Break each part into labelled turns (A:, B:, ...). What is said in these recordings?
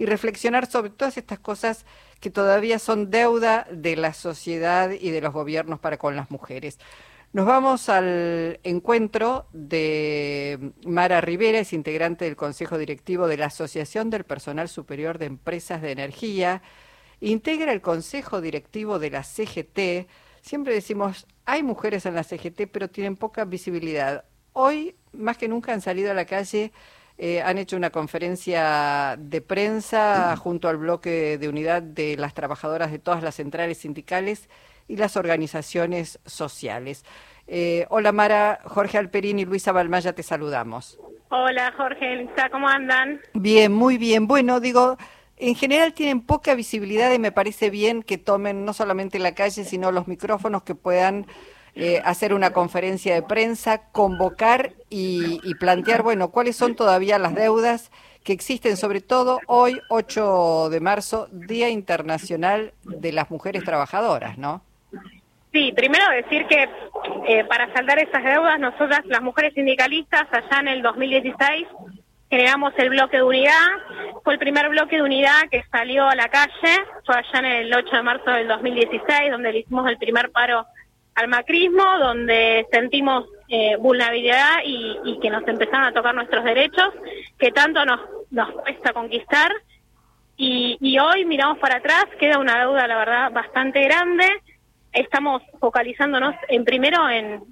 A: y reflexionar sobre todas estas cosas que todavía son deuda de la sociedad y de los gobiernos para con las mujeres. Nos vamos al encuentro de Mara Rivera, es integrante del Consejo Directivo de la Asociación del Personal Superior de Empresas de Energía, integra el Consejo Directivo de la CGT. Siempre decimos, hay mujeres en la CGT, pero tienen poca visibilidad. Hoy, más que nunca, han salido a la calle, eh, han hecho una conferencia de prensa junto al bloque de unidad de las trabajadoras de todas las centrales sindicales y las organizaciones sociales. Eh, hola Mara, Jorge Alperín y Luisa Balmaya, te saludamos.
B: Hola Jorge, ¿cómo andan?
A: Bien, muy bien. Bueno, digo, en general tienen poca visibilidad y me parece bien que tomen no solamente la calle, sino los micrófonos que puedan eh, hacer una conferencia de prensa, convocar y, y plantear, bueno, cuáles son todavía las deudas que existen, sobre todo hoy, 8 de marzo, Día Internacional de las Mujeres Trabajadoras, ¿no?
B: Sí, primero decir que eh, para saldar esas deudas, nosotras, las mujeres sindicalistas, allá en el 2016, generamos el bloque de unidad. Fue el primer bloque de unidad que salió a la calle, fue allá en el 8 de marzo del 2016, donde le hicimos el primer paro al macrismo, donde sentimos eh, vulnerabilidad y, que nos empezaron a tocar nuestros derechos, que tanto nos, nos cuesta conquistar. Y, y hoy miramos para atrás, queda una deuda, la verdad, bastante grande estamos focalizándonos en primero en,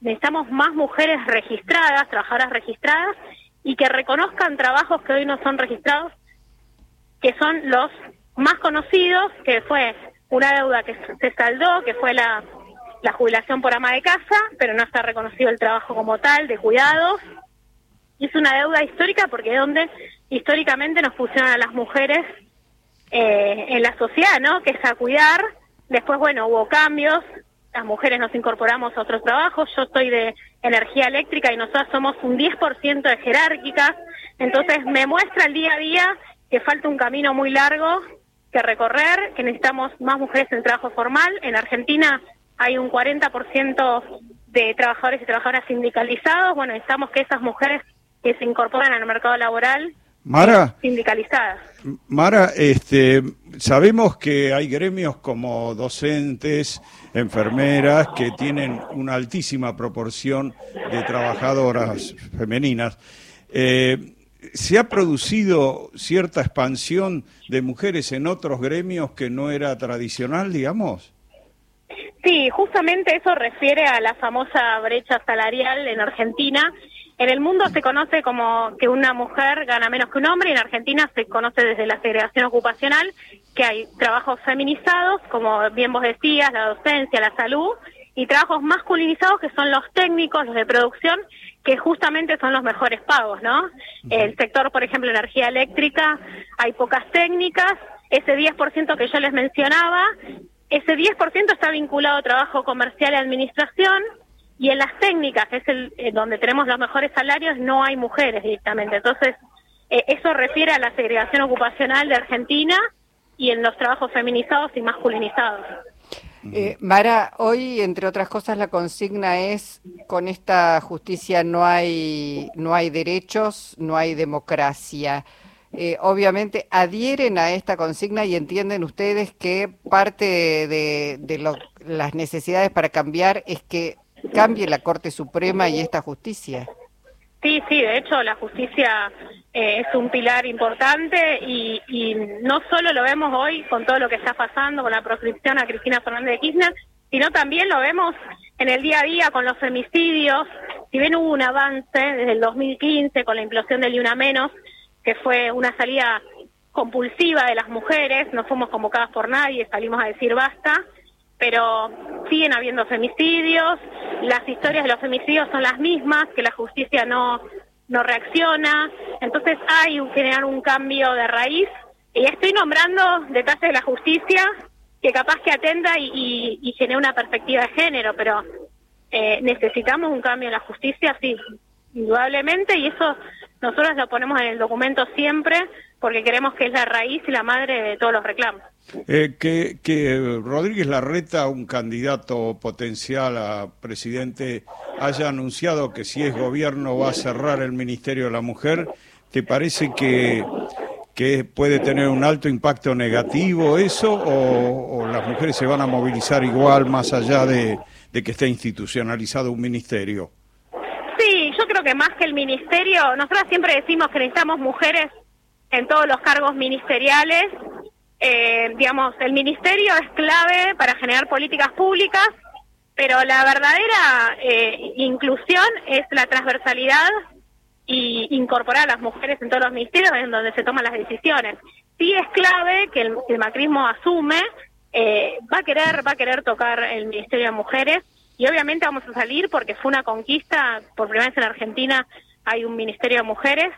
B: necesitamos más mujeres registradas, trabajadoras registradas y que reconozcan trabajos que hoy no son registrados, que son los más conocidos, que fue una deuda que se saldó, que fue la, la jubilación por ama de casa, pero no está reconocido el trabajo como tal, de cuidados. Y es una deuda histórica porque es donde históricamente nos pusieron a las mujeres eh, en la sociedad, ¿no? Que es a cuidar Después, bueno, hubo cambios, las mujeres nos incorporamos a otros trabajos, yo soy de energía eléctrica y nosotros somos un 10% de jerárquicas, entonces me muestra el día a día que falta un camino muy largo que recorrer, que necesitamos más mujeres en el trabajo formal. En Argentina hay un 40% de trabajadores y trabajadoras sindicalizados, bueno, necesitamos que esas mujeres que se incorporan al mercado laboral
C: Mara,
B: sindicalizadas.
C: Mara, este, sabemos que hay gremios como docentes, enfermeras, que tienen una altísima proporción de trabajadoras femeninas. Eh, ¿Se ha producido cierta expansión de mujeres en otros gremios que no era tradicional, digamos?
B: Sí, justamente eso refiere a la famosa brecha salarial en Argentina en el mundo se conoce como que una mujer gana menos que un hombre y en Argentina se conoce desde la segregación ocupacional que hay trabajos feminizados, como bien vos decías, la docencia, la salud, y trabajos masculinizados que son los técnicos, los de producción, que justamente son los mejores pagos, ¿no? El sector, por ejemplo, energía eléctrica, hay pocas técnicas, ese 10% que yo les mencionaba, ese 10% está vinculado a trabajo comercial y administración, y en las técnicas, que es el, eh, donde tenemos los mejores salarios, no hay mujeres directamente. Entonces, eh, eso refiere a la segregación ocupacional de Argentina y en los trabajos feminizados y masculinizados.
A: Eh, Mara, hoy, entre otras cosas, la consigna es, con esta justicia no hay, no hay derechos, no hay democracia. obviamente adhieren a esta consigna y entienden ustedes que parte de, de las necesidades para cambiar es que cambie la Corte Suprema y esta justicia.
B: Sí, sí, de hecho la justicia eh, es un pilar importante y, y, no solo lo vemos hoy con todo lo que está pasando con la proscripción a Cristina Fernández de Kirchner, sino también lo vemos en el día a día con los femicidios. Si bien hubo un avance desde el 2015 con la implosión del Una Menos, que fue una salida compulsiva de las mujeres, no fuimos convocadas por nadie, salimos a decir basta, pero siguen habiendo femicidios, las historias de los femicidios son las mismas, que la justicia no, no reacciona, entonces hay que generar un cambio de raíz y estoy nombrando detalles de la justicia que capaz que atenda y, y, genere una perspectiva de género, pero eh, necesitamos un cambio en la justicia, sí, indudablemente, y eso nosotros lo ponemos en el documento siempre porque queremos que es la raíz y la madre de todos los reclamos.
C: Eh, que, que Rodríguez Larreta, un candidato potencial a presidente, haya anunciado que si es gobierno va a cerrar el Ministerio de la Mujer, ¿te parece que, que puede tener un alto impacto negativo eso o, las mujeres se van a movilizar igual más allá de, que esté institucionalizado un ministerio?
B: Sí, yo creo que más que el ministerio, nosotros siempre decimos que necesitamos mujeres en todos los cargos ministeriales. Eh, digamos, el ministerio es clave para generar políticas públicas, pero la verdadera eh, inclusión es la transversalidad y incorporar a las mujeres en todos los ministerios en donde se toman las decisiones. Sí es clave que el, macrismo asume, eh, va a querer, va a querer tocar el Ministerio de Mujeres y obviamente vamos a salir porque fue una conquista, por primera vez en Argentina hay un Ministerio de Mujeres,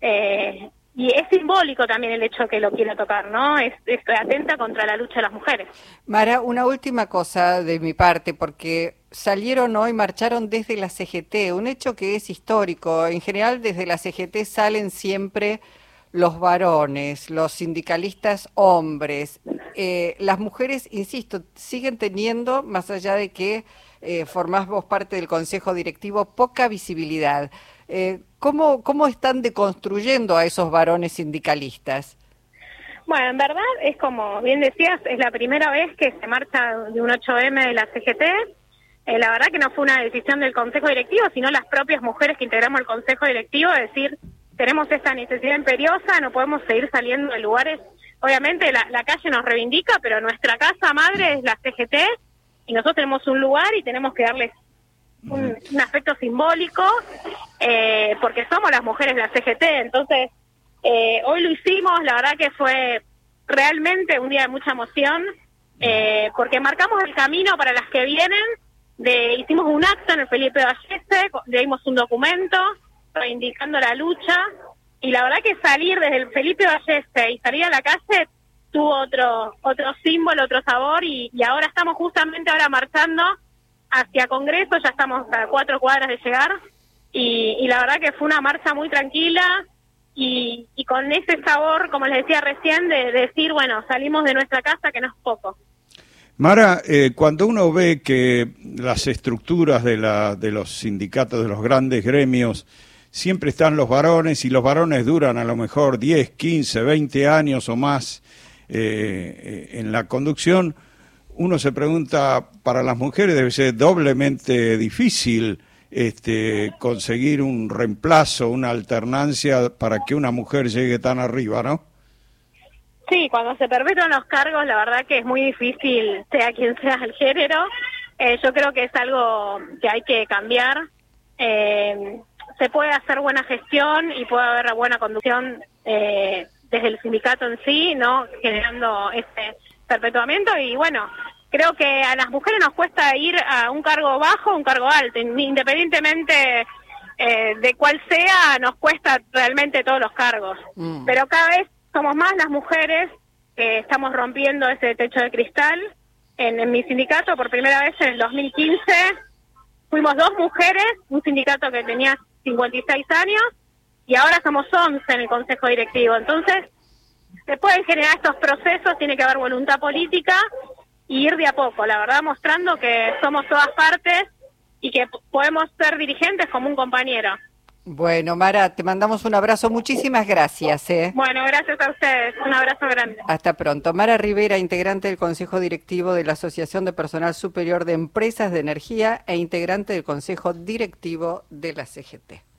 B: eh, y es simbólico también el hecho que lo quiera tocar, ¿no? Es, atenta contra la lucha de las mujeres.
A: Mara, una última cosa de mi parte, porque salieron hoy, marcharon desde la CGT, un hecho que es histórico. En general, desde la CGT salen siempre los varones, los sindicalistas hombres. Eh, las mujeres, insisto, siguen teniendo, más allá de que eh, formás vos parte del consejo directivo, poca visibilidad. Eh, ¿cómo, ¿Cómo están deconstruyendo a esos varones sindicalistas?
B: Bueno, en verdad es como bien decías, es la primera vez que se marcha de un 8M de la CGT. Eh, la verdad que no fue una decisión del Consejo Directivo, sino las propias mujeres que integramos el Consejo Directivo, de decir, tenemos esta necesidad imperiosa, no podemos seguir saliendo de lugares. Obviamente la, la calle nos reivindica, pero nuestra casa madre es la CGT y nosotros tenemos un lugar y tenemos que darles un, aspecto simbólico, eh, porque somos las mujeres de la CGT, entonces eh, hoy lo hicimos, la verdad que fue realmente un día de mucha emoción, eh, porque marcamos el camino para las que vienen, de, hicimos un acto en el Felipe Vallese, leímos un documento reivindicando la lucha, y la verdad que salir desde el Felipe Vallese y salir a la calle tuvo otro otro símbolo, otro sabor, y, y ahora estamos justamente ahora marchando hacia Congreso, ya estamos a cuatro cuadras de llegar y, la verdad que fue una marcha muy tranquila y, con ese sabor, como les decía recién, de, decir, bueno, salimos de nuestra casa, que no es poco.
C: Mara, eh, cuando uno ve que las estructuras de, la, de los sindicatos, de los grandes gremios, siempre están los varones y los varones duran a lo mejor 10, 15, 20 años o más eh, eh, en la conducción, uno se pregunta, para las mujeres debe ser doblemente difícil este, conseguir un reemplazo, una alternancia para que una mujer llegue tan arriba, ¿no?
B: Sí, cuando se perpetúan los cargos, la verdad que es muy difícil, sea quien sea el género. Eh, yo creo que es algo que hay que cambiar. Eh, se puede hacer buena gestión y puede haber buena conducción eh, desde el sindicato en sí, ¿no? Generando este perpetuamiento y bueno, creo que a las mujeres nos cuesta ir a un cargo bajo o un cargo alto, independientemente eh, de cuál sea, nos cuesta realmente todos los cargos. Mm. Pero cada vez somos más las mujeres que estamos rompiendo ese techo de cristal. En, mi sindicato, por primera vez en el 2015, fuimos dos mujeres, un sindicato que tenía 56 años, y ahora somos 11 en el consejo directivo. Entonces, se pueden generar estos procesos, tiene que haber voluntad política y ir de a poco, la verdad mostrando que somos todas partes y que podemos ser dirigentes como un compañero.
A: Bueno, Mara, te mandamos un abrazo. Muchísimas gracias. ¿eh?
B: Bueno, gracias a ustedes. Un abrazo grande.
A: Hasta pronto. Mara Rivera, integrante del Consejo Directivo de la Asociación de Personal Superior de Empresas de Energía e integrante del Consejo Directivo de la CGT.